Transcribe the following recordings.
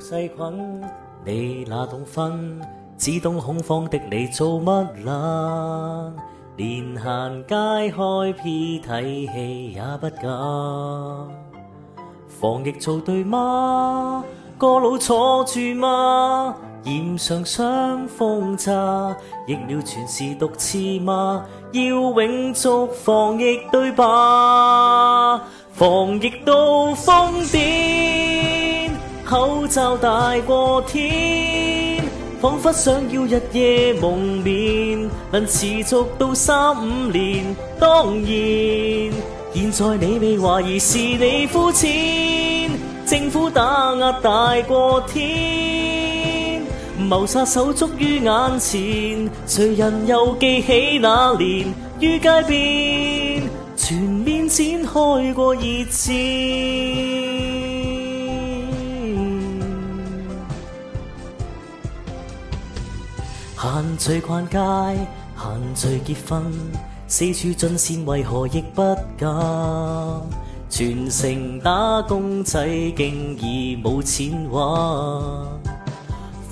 细菌，你哪懂分？只懂恐慌的你做乜啦？连行街开 P 睇戏也不敢。防疫做对吗？个脑坐住吗？染上伤风咋？疫苗全是毒刺吗？要永续防疫对吧？防疫到疯癫。口罩大过天，仿佛想要日夜蒙面，能持续到三五年。当然，现在你未怀疑是你肤浅，政府打压大过天，谋杀手足于眼前，谁人又记起那年于街边全面展开过热战？限聚逛街，限聚結婚，四處進線為何亦不敢？全城打工仔竟已冇錢揾，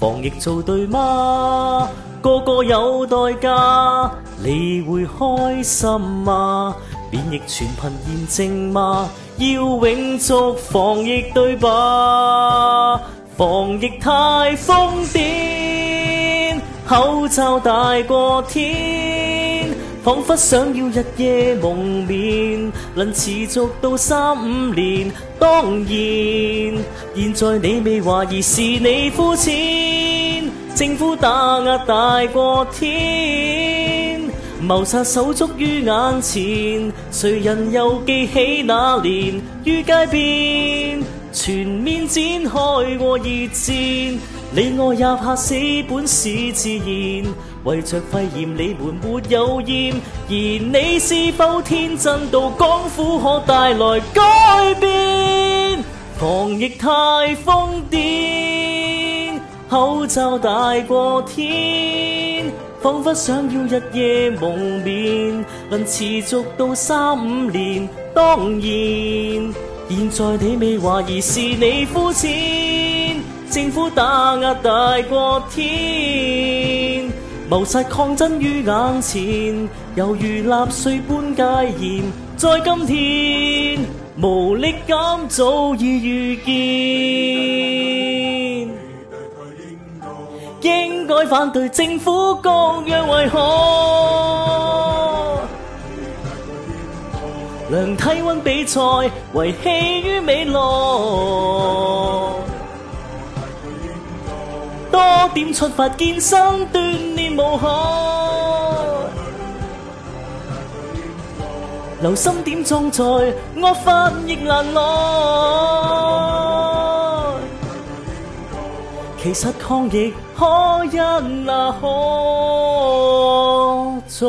防疫做對嗎？個個有代價，你會開心嗎？免疫全凭驗證嗎？要永續防疫對吧？防疫太瘋癲！口罩大过天，仿佛想要日夜蒙面，能持续到三五年。当然，现在你未怀疑是你肤浅，政府打压大过天，谋杀手足于眼前，谁人又记起那年于街边？全。展开过热战，你我也怕死，本是自然。为着肺炎，你们没有厌。而你是否天真到讲苦可带来改变？防疫太疯癫，口罩大过天，仿佛想要日夜蒙面，能持续到三五年，当然。现在你未怀疑是你肤浅，政府打压大过天，谋杀抗争于眼前，犹如纳税般戒严，在今天无力感早已预见，应该反对政府各样为何？量体温比赛，遗弃于尾落。多点出发健身锻炼无害。留心点装菜，恶化亦难耐。其实抗疫可一那可再。